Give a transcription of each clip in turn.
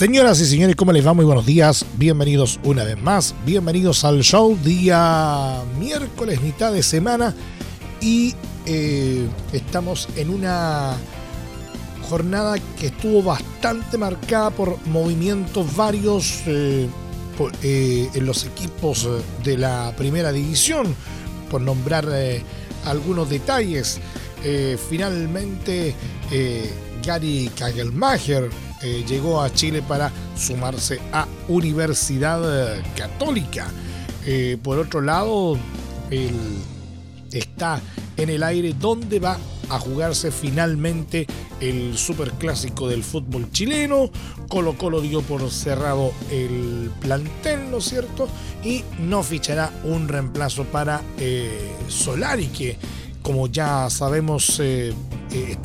Señoras y señores, ¿cómo les va? Muy buenos días. Bienvenidos una vez más. Bienvenidos al show día miércoles, mitad de semana. Y eh, estamos en una jornada que estuvo bastante marcada por movimientos varios eh, eh, en los equipos de la primera división, por nombrar algunos detalles. finalmente, Gary Kagelmacher eh, llegó a Chile para sumarse a Universidad eh, Católica. Eh, por otro lado, está en el aire donde va a jugarse finalmente el superclásico del fútbol chileno. Colo Colo dio por cerrado el plantel, ¿no es cierto? Y no fichará un reemplazo para Solari, que como ya sabemos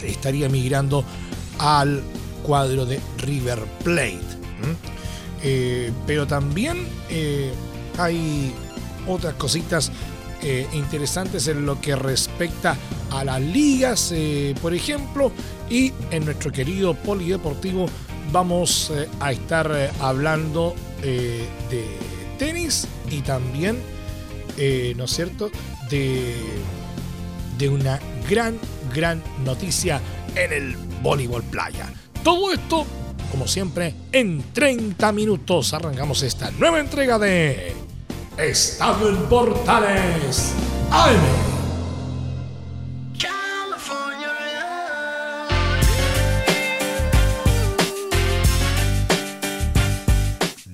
estaría migrando al cuadro de River Plate. Eh, pero también eh, hay otras cositas eh, interesantes en lo que respecta a las ligas, por ejemplo, y en nuestro querido polideportivo vamos a estar hablando de tenis y también, ¿no es cierto?, de, de una gran, gran noticia en el voleibol playa. Todo esto, como siempre, en 30 minutos arrancamos esta nueva entrega de Estado en Portales AM.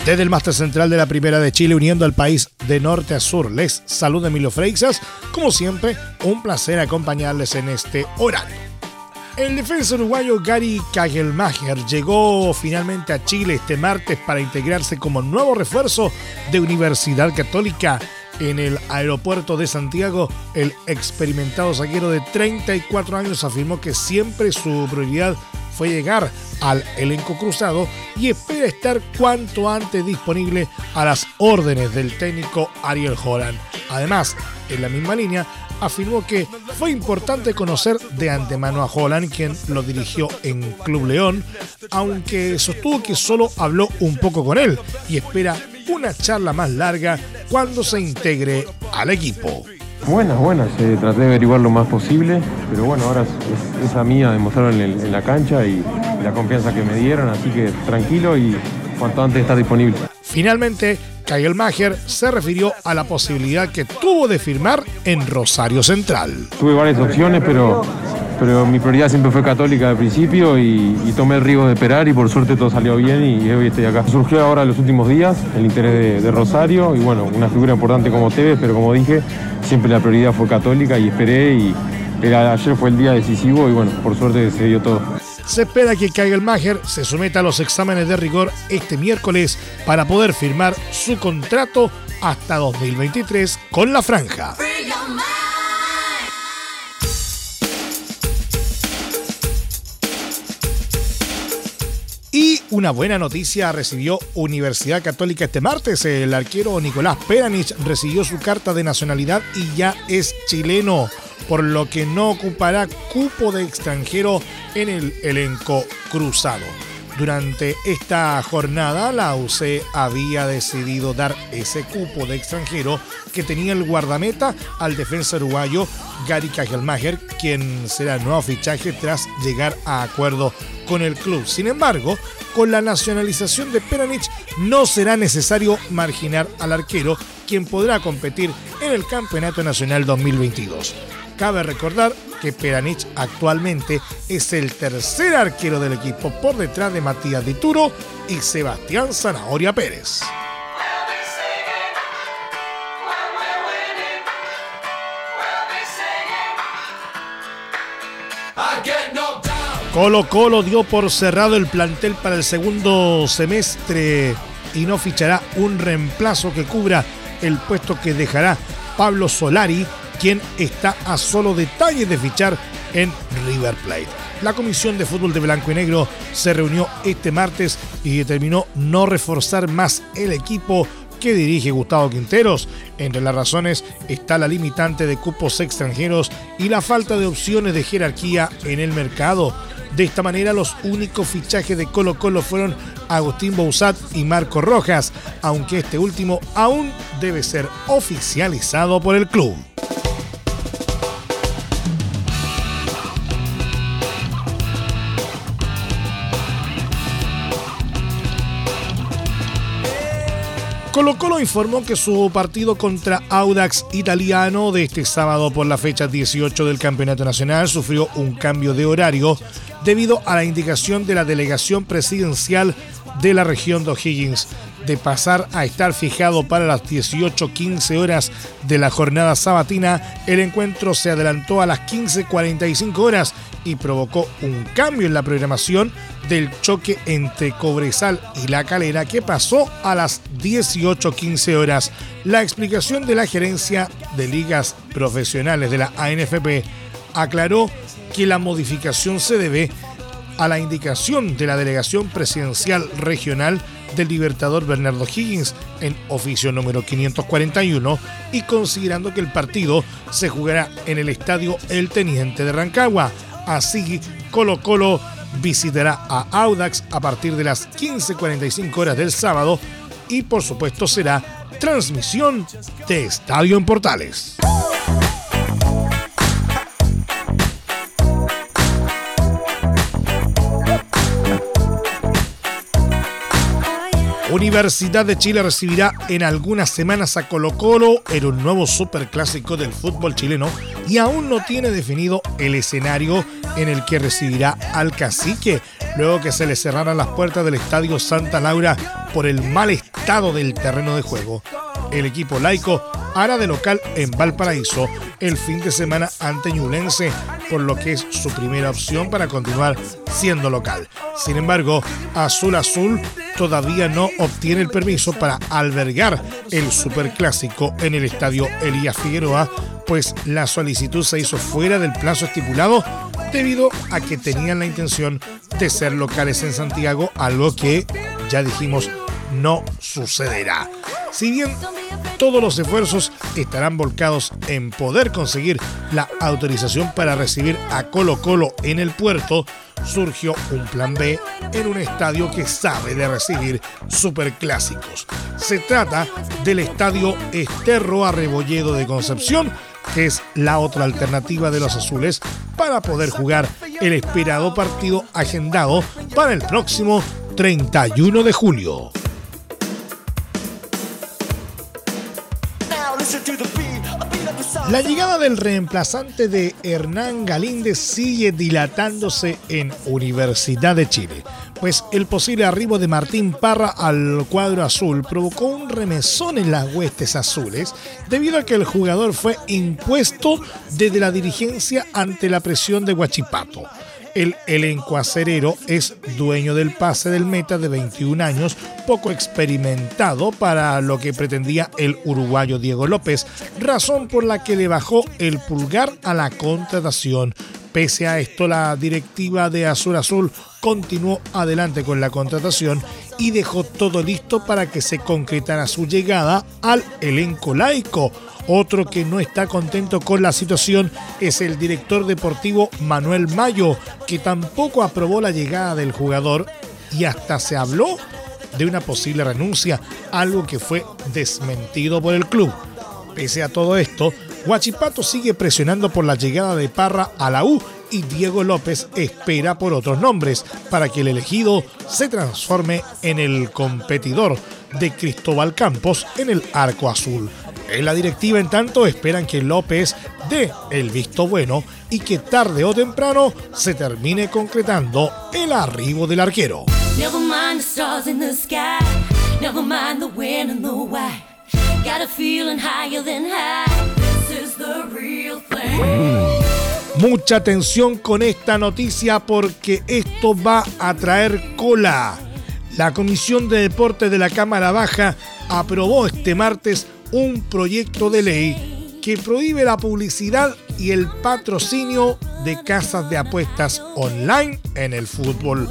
Desde el máster central de la Primera de Chile, uniendo al país de norte a sur, les saluda Emilio Freixas. Como siempre, un placer acompañarles en este horario. El defensa uruguayo Gary Kagelmacher llegó finalmente a Chile este martes para integrarse como nuevo refuerzo de Universidad Católica en el aeropuerto de Santiago. El experimentado zaguero de 34 años afirmó que siempre su prioridad fue llegar al elenco cruzado y espera estar cuanto antes disponible a las órdenes del técnico Ariel Holland. Además, en la misma línea, afirmó que fue importante conocer de antemano a Holland, quien lo dirigió en Club León, aunque sostuvo que solo habló un poco con él y espera una charla más larga cuando se integre al equipo. Buenas, buenas, eh, traté de averiguar lo más posible, pero bueno, ahora es, esa mía demostraron en, en, la cancha y la confianza que me dieron, así que tranquilo y cuanto antes estar disponible. Finalmente, Kyle Maher se refirió a la posibilidad que tuvo de firmar en Rosario Central. Tuve varias opciones, pero, pero mi prioridad siempre fue católica de principio y, tomé el riesgo de esperar y por suerte todo salió bien y hoy estoy acá. Surgió ahora en los últimos días el interés de, Rosario y bueno, una figura importante como Tevez, pero como dije, siempre la prioridad fue católica y esperé y ayer fue el día decisivo y bueno, por suerte se dio todo. Se espera que Maher se someta a los exámenes de rigor este miércoles para poder firmar su contrato hasta 2023 con la franja. Y una buena noticia recibió Universidad Católica este martes. El arquero Nicolás Peranich recibió su carta de nacionalidad y ya es chileno por lo que no ocupará cupo de extranjero en el elenco cruzado. Durante esta jornada, la UC había decidido dar ese cupo de extranjero que tenía el guardameta al defensa uruguayo Gary Kagelmacher, quien será nuevo fichaje tras llegar a acuerdo con el club. Sin embargo, con la nacionalización de Peranich no será necesario marginar al arquero, quien podrá competir en el Campeonato Nacional 2022. Cabe recordar que Peranich actualmente es el tercer arquero del equipo por detrás de Matías Dituro y Sebastián Zanahoria Pérez. Colo Colo dio por cerrado el plantel para el segundo semestre y no fichará un reemplazo que cubra el puesto que dejará Pablo Solari, quien está a solo detalles de fichar en River Plate. La Comisión de Fútbol de Blanco y Negro se reunió este martes y determinó no reforzar más el equipo que dirige Gustavo Quinteros. Entre las razones está la limitante de cupos extranjeros y la falta de opciones de jerarquía en el mercado. De esta manera, los únicos fichajes de Colo Colo fueron Agustín Bouzat y Marco Rojas, aunque este último aún debe ser oficializado por el club. Colo Colo informó que su partido contra Audax Italiano de este sábado por la fecha 18 del Campeonato Nacional sufrió un cambio de horario debido a la indicación de la delegación presidencial de la región de O'Higgins de pasar a estar fijado para las 18.15 horas de la jornada sabatina, el encuentro se adelantó a las 15.45 horas y provocó un cambio en la programación del choque entre Cobresal y La Calera que pasó a las 18.15 horas. La explicación de la gerencia de ligas profesionales de la ANFP aclaró que la modificación se debe a la indicación de la delegación presidencial regional del Libertador Bernardo Higgins en oficio número 541 y considerando que el partido se jugará en el estadio El Teniente de Rancagua. Así, Colo Colo visitará a Audax a partir de las 15.45 horas del sábado y por supuesto será transmisión de Estadio en Portales. Universidad de Chile recibirá en algunas semanas a Colo Colo en un nuevo superclásico del fútbol chileno y aún no tiene definido el escenario en el que recibirá al cacique luego que se le cerraran las puertas del Estadio Santa Laura por el mal estado del terreno de juego. El equipo laico hará de local en Valparaíso el fin de semana ante Ñulense, por lo que es su primera opción para continuar siendo local. Sin embargo, Azul Azul todavía no obtiene el permiso para albergar el superclásico en el estadio Elías Figueroa, pues la solicitud se hizo fuera del plazo estipulado debido a que tenían la intención de ser locales en Santiago, algo que ya dijimos no sucederá. Si bien todos los esfuerzos estarán volcados en poder conseguir la autorización para recibir a Colo Colo en el puerto, surgió un plan B en un estadio que sabe de recibir superclásicos. Se trata del estadio Esterro Arrebolledo de Concepción, que es la otra alternativa de los azules para poder jugar el esperado partido agendado para el próximo 31 de julio. La llegada del reemplazante de Hernán Galíndez sigue dilatándose en Universidad de Chile, pues el posible arribo de Martín Parra al cuadro azul provocó un remesón en las huestes azules debido a que el jugador fue impuesto desde la dirigencia ante la presión de Huachipato. El elenco acerero es dueño del pase del meta de 21 años, poco experimentado para lo que pretendía el uruguayo Diego López, razón por la que le bajó el pulgar a la contratación. Pese a esto, la directiva de Azul Azul continuó adelante con la contratación y dejó todo listo para que se concretara su llegada al elenco laico. Otro que no está contento con la situación es el director deportivo Manuel Mayo, que tampoco aprobó la llegada del jugador y hasta se habló de una posible renuncia, algo que fue desmentido por el club. Pese a todo esto, Huachipato sigue presionando por la llegada de Parra a la U y Diego López espera por otros nombres para que el elegido se transforme en el competidor de Cristóbal Campos en el arco azul. En la directiva, en tanto, esperan que López dé el visto bueno y que tarde o temprano se termine concretando el arribo del arquero. Mucha atención con esta noticia porque esto va a traer cola. La Comisión de Deportes de la Cámara Baja aprobó este martes un proyecto de ley que prohíbe la publicidad y el patrocinio de casas de apuestas online en el fútbol.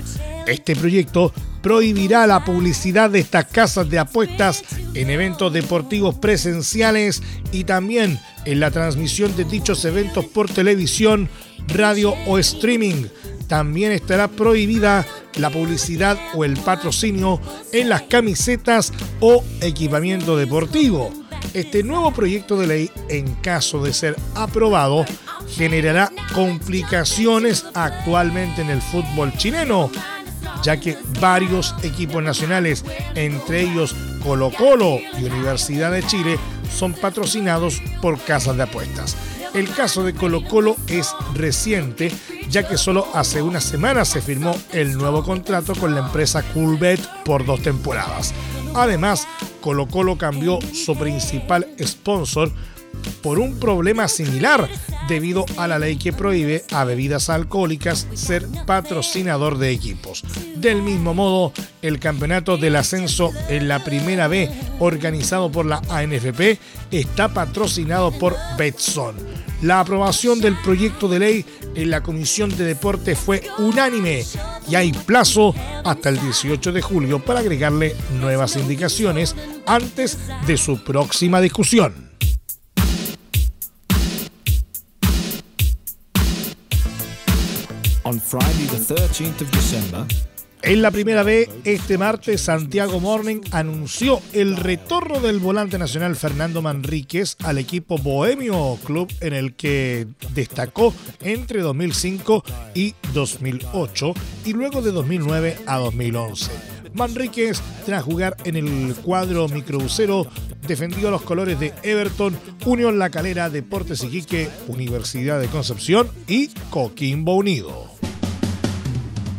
Este proyecto prohibirá la publicidad de estas casas de apuestas en eventos deportivos presenciales y también en la transmisión de dichos eventos por televisión, radio o streaming. También estará prohibida la publicidad o el patrocinio en las camisetas o equipamiento deportivo. Este nuevo proyecto de ley, en caso de ser aprobado, generará complicaciones actualmente en el fútbol chileno, ya que varios equipos nacionales, entre ellos Colo Colo y Universidad de Chile, son patrocinados por casas de apuestas. El caso de Colo Colo es reciente, ya que solo hace una semana se firmó el nuevo contrato con la empresa Coolbet por dos temporadas. Además, Colo Colo cambió su principal sponsor por un problema similar debido a la ley que prohíbe a bebidas alcohólicas ser patrocinador de equipos. Del mismo modo, el campeonato del ascenso en la primera B organizado por la ANFP está patrocinado por Betson. La aprobación del proyecto de ley en la Comisión de Deporte fue unánime y hay plazo hasta el 18 de julio para agregarle nuevas indicaciones antes de su próxima discusión. En la primera vez, este martes, Santiago Morning anunció el retorno del volante nacional Fernando Manríquez al equipo Bohemio Club en el que destacó entre 2005 y 2008 y luego de 2009 a 2011. Manríquez, tras jugar en el cuadro microbusero, defendió los colores de Everton, Unión La Calera, Deportes Iquique, Universidad de Concepción y Coquimbo Unido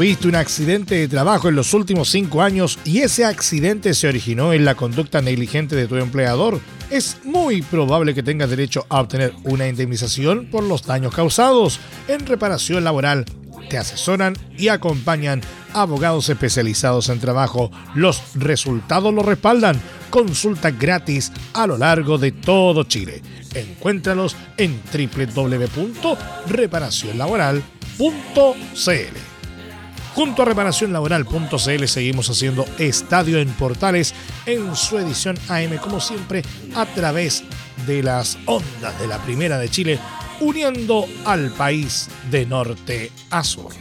Tuviste un accidente de trabajo en los últimos cinco años y ese accidente se originó en la conducta negligente de tu empleador. Es muy probable que tengas derecho a obtener una indemnización por los daños causados. En reparación laboral te asesoran y acompañan abogados especializados en trabajo. Los resultados lo respaldan. Consulta gratis a lo largo de todo Chile. Encuéntralos en www.reparacionlaboral.cl. Junto a reparacionlaboral.cl seguimos haciendo Estadio en Portales en su edición AM, como siempre, a través de las ondas de la Primera de Chile, uniendo al país de norte a sur.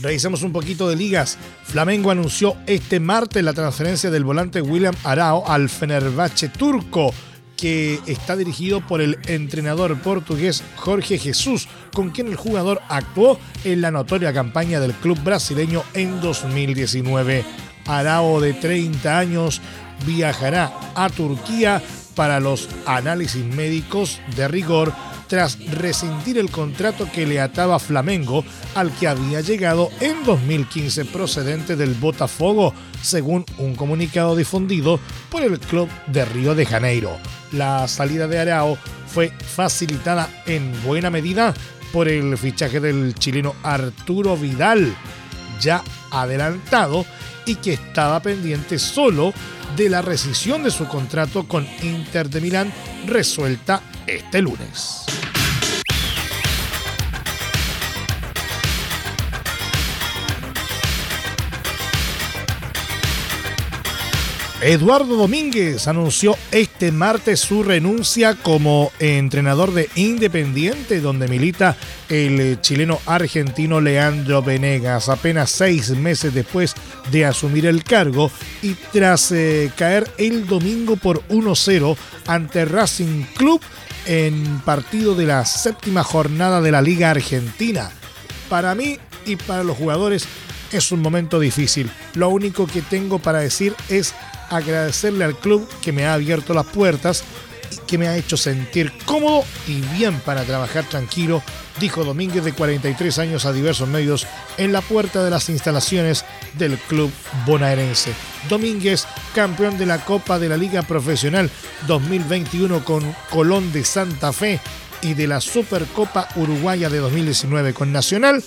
Revisamos un poquito de ligas. Flamengo anunció este martes la transferencia del volante William Arao al Fenerbahce turco que está dirigido por el entrenador portugués Jorge Jesús, con quien el jugador actuó en la notoria campaña del club brasileño en 2019. Arao, de 30 años, viajará a Turquía para los análisis médicos de rigor tras rescindir el contrato que le ataba Flamengo al que había llegado en 2015 procedente del Botafogo, según un comunicado difundido por el club de Río de Janeiro. La salida de Arao fue facilitada en buena medida por el fichaje del chileno Arturo Vidal, ya adelantado y que estaba pendiente solo de la rescisión de su contrato con Inter de Milán resuelta este lunes. Eduardo Domínguez anunció este martes su renuncia como entrenador de Independiente, donde milita el chileno argentino Leandro Venegas, apenas seis meses después de asumir el cargo y tras eh, caer el domingo por 1-0 ante Racing Club en partido de la séptima jornada de la Liga Argentina. Para mí y para los jugadores es un momento difícil. Lo único que tengo para decir es agradecerle al club que me ha abierto las puertas que me ha hecho sentir cómodo y bien para trabajar tranquilo, dijo Domínguez de 43 años a diversos medios en la puerta de las instalaciones del club bonaerense. Domínguez, campeón de la Copa de la Liga Profesional 2021 con Colón de Santa Fe y de la Supercopa Uruguaya de 2019 con Nacional,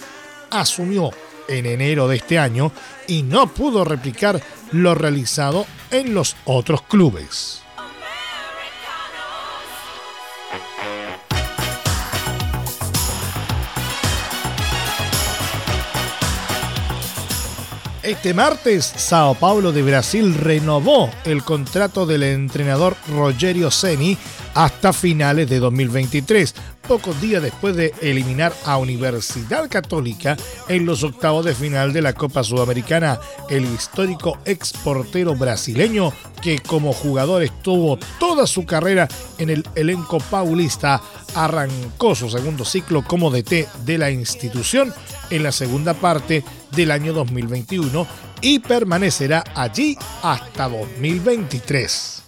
asumió en enero de este año y no pudo replicar lo realizado en los otros clubes. Este martes, Sao Paulo de Brasil renovó el contrato del entrenador Rogerio Ceni hasta finales de 2023, pocos días después de eliminar a Universidad Católica en los octavos de final de la Copa Sudamericana. El histórico exportero brasileño, que como jugador estuvo toda su carrera en el elenco paulista, arrancó su segundo ciclo como DT de la institución en la segunda parte del año 2021 y permanecerá allí hasta 2023.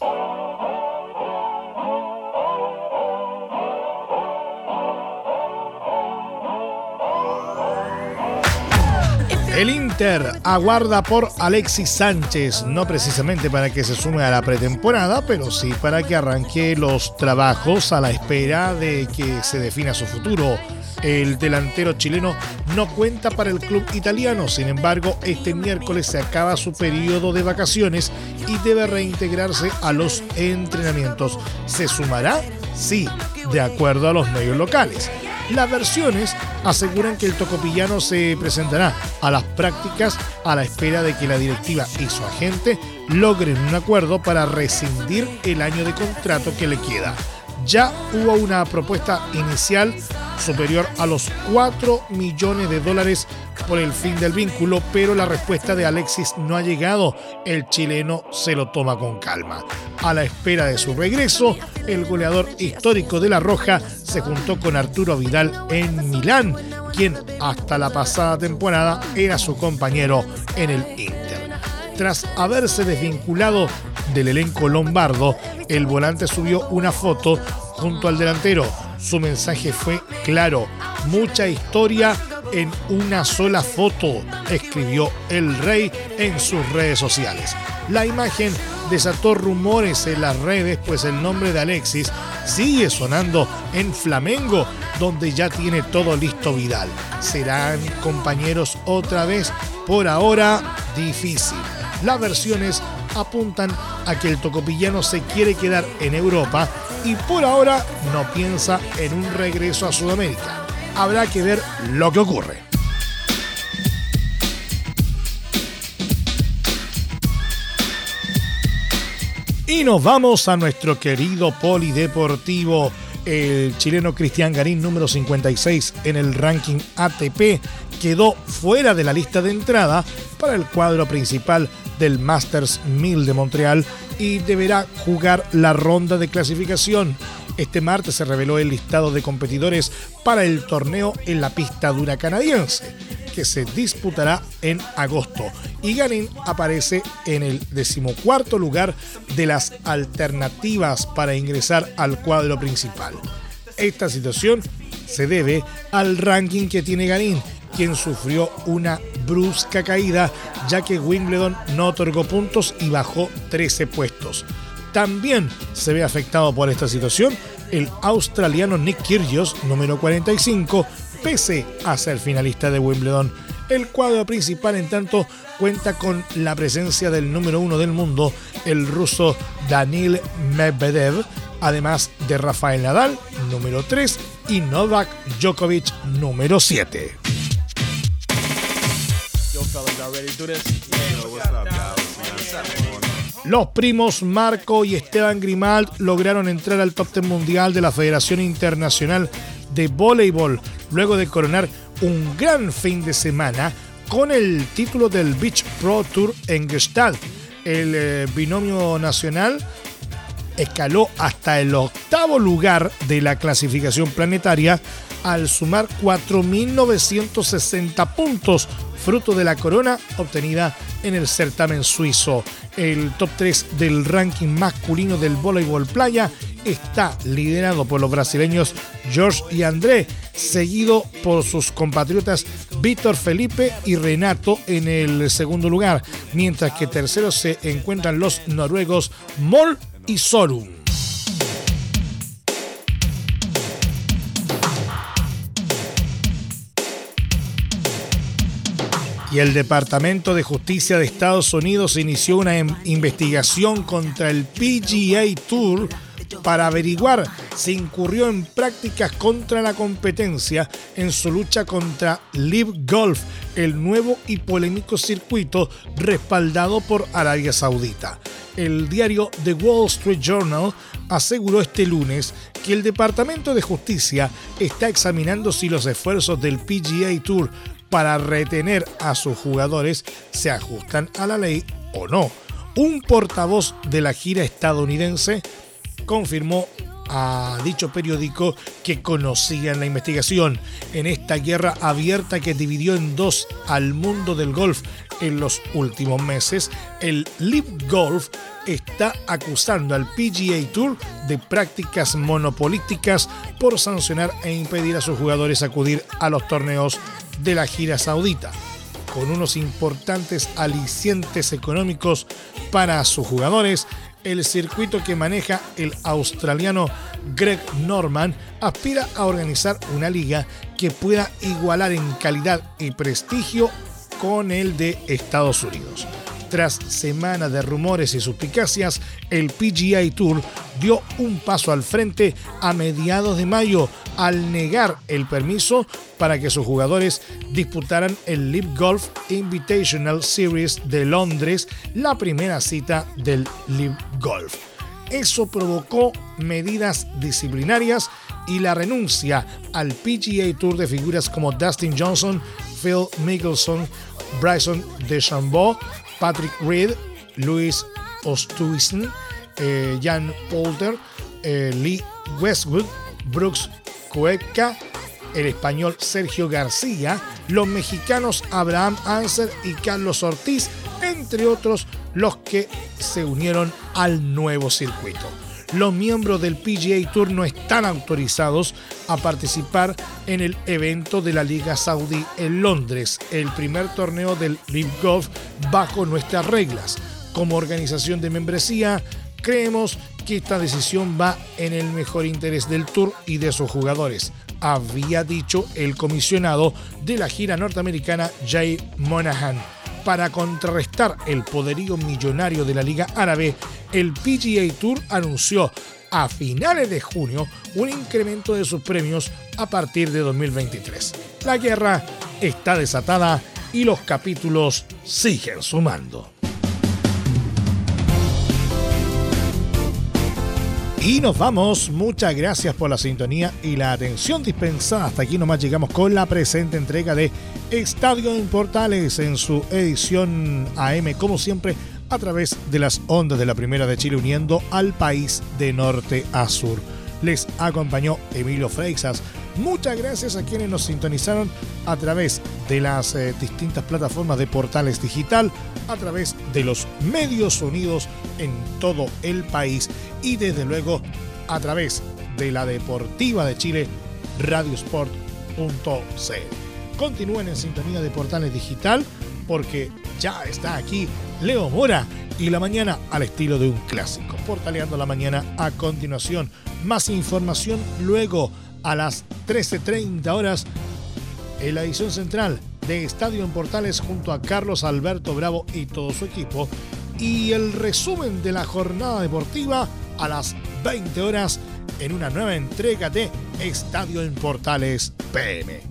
El Inter aguarda por Alexis Sánchez, no precisamente para que se sume a la pretemporada, pero sí para que arranque los trabajos a la espera de que se defina su futuro. El delantero chileno no cuenta para el club italiano, sin embargo, este miércoles se acaba su periodo de vacaciones y debe reintegrarse a los entrenamientos. ¿Se sumará? Sí, de acuerdo a los medios locales. Las versiones aseguran que el tocopillano se presentará a las prácticas a la espera de que la directiva y su agente logren un acuerdo para rescindir el año de contrato que le queda. Ya hubo una propuesta inicial superior a los 4 millones de dólares por el fin del vínculo, pero la respuesta de Alexis no ha llegado. El chileno se lo toma con calma. A la espera de su regreso, el goleador histórico de La Roja se juntó con Arturo Vidal en Milán, quien hasta la pasada temporada era su compañero en el Inter. Tras haberse desvinculado del elenco lombardo, el volante subió una foto junto al delantero. Su mensaje fue claro, mucha historia en una sola foto, escribió el rey en sus redes sociales. La imagen desató rumores en las redes, pues el nombre de Alexis sigue sonando en Flamengo, donde ya tiene todo listo Vidal. ¿Serán compañeros otra vez? Por ahora, difícil. Las versiones apuntan a que el tocopillano se quiere quedar en Europa y por ahora no piensa en un regreso a Sudamérica. Habrá que ver lo que ocurre. Y nos vamos a nuestro querido polideportivo. El chileno Cristian Garín, número 56 en el ranking ATP, quedó fuera de la lista de entrada para el cuadro principal del Masters 1000 de Montreal y deberá jugar la ronda de clasificación. Este martes se reveló el listado de competidores para el torneo en la pista dura canadiense, que se disputará en agosto. Y Ganin aparece en el decimocuarto lugar de las alternativas para ingresar al cuadro principal. Esta situación se debe al ranking que tiene Ganin, quien sufrió una brusca caída ya que Wimbledon no otorgó puntos y bajó 13 puestos. También se ve afectado por esta situación el australiano Nick Kyrgios, número 45, pese a ser finalista de Wimbledon. El cuadro principal, en tanto, cuenta con la presencia del número uno del mundo, el ruso Danil Medvedev, además de Rafael Nadal, número 3, y Novak Djokovic, número 7. Los primos Marco y Esteban Grimald lograron entrar al top 10 mundial de la Federación Internacional de Voleibol luego de coronar un gran fin de semana con el título del Beach Pro Tour en Gestalt. El eh, binomio nacional escaló hasta el octavo lugar de la clasificación planetaria al sumar 4.960 puntos fruto de la corona obtenida en el certamen suizo. El top 3 del ranking masculino del voleibol playa está liderado por los brasileños George y André, seguido por sus compatriotas Víctor Felipe y Renato en el segundo lugar, mientras que terceros se encuentran los noruegos Moll y Sorum. Y el Departamento de Justicia de Estados Unidos inició una em, investigación contra el PGA Tour para averiguar si incurrió en prácticas contra la competencia en su lucha contra Live Golf, el nuevo y polémico circuito respaldado por Arabia Saudita. El diario The Wall Street Journal aseguró este lunes que el Departamento de Justicia está examinando si los esfuerzos del PGA Tour para retener a sus jugadores se ajustan a la ley o no. Un portavoz de la gira estadounidense confirmó a dicho periódico que conocían la investigación en esta guerra abierta que dividió en dos al mundo del golf en los últimos meses. El Live Golf está acusando al PGA Tour de prácticas monopolísticas por sancionar e impedir a sus jugadores acudir a los torneos de la gira saudita, con unos importantes alicientes económicos para sus jugadores. El circuito que maneja el australiano Greg Norman aspira a organizar una liga que pueda igualar en calidad y prestigio con el de Estados Unidos. Tras semanas de rumores y suspicacias, el PGA Tour dio un paso al frente a mediados de mayo al negar el permiso para que sus jugadores disputaran el Live Golf Invitational Series de Londres, la primera cita del Live Golf. Eso provocó medidas disciplinarias y la renuncia al PGA Tour de figuras como Dustin Johnson, Phil Mickelson, Bryson DeChambeau, Patrick Reed, Louis Oosthuizen, eh, Jan Polter, eh, Lee Westwood, Brooks Cueca, el español Sergio García, los mexicanos Abraham Anser y Carlos Ortiz, entre otros los que se unieron al nuevo circuito los miembros del PGA Tour no están autorizados a participar en el evento de la Liga Saudí en Londres, el primer torneo del Live Golf bajo nuestras reglas. Como organización de membresía, creemos que esta decisión va en el mejor interés del Tour y de sus jugadores, había dicho el comisionado de la gira norteamericana Jay Monahan para contrarrestar el poderío millonario de la Liga Árabe, el PGA Tour anunció a finales de junio un incremento de sus premios a partir de 2023. La guerra está desatada y los capítulos siguen sumando. Y nos vamos. Muchas gracias por la sintonía y la atención dispensada. Hasta aquí nomás llegamos con la presente entrega de Estadio en Portales en su edición AM, como siempre, a través de las ondas de la Primera de Chile, uniendo al país de norte a sur. Les acompañó Emilio Freixas. Muchas gracias a quienes nos sintonizaron a través de las eh, distintas plataformas de Portales Digital, a través de los medios unidos en todo el país y desde luego a través de la Deportiva de Chile, radiosport.cl. Continúen en sintonía de Portales Digital porque ya está aquí Leo Mora y la mañana al estilo de un clásico. Portaleando la mañana a continuación. Más información luego a las 13.30 horas en la edición central de Estadio en Portales junto a Carlos Alberto Bravo y todo su equipo y el resumen de la jornada deportiva a las 20 horas en una nueva entrega de Estadio en Portales PM.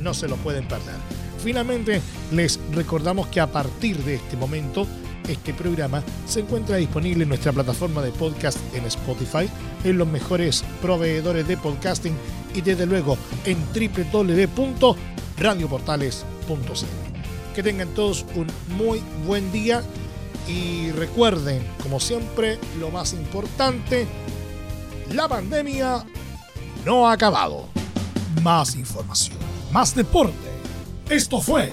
No se lo pueden perder. Finalmente, les recordamos que a partir de este momento, este programa se encuentra disponible en nuestra plataforma de podcast en Spotify, en los mejores proveedores de podcasting y desde luego en www.radioportales.cl. Que tengan todos un muy buen día y recuerden, como siempre, lo más importante, la pandemia no ha acabado. Más información, más deporte. Esto fue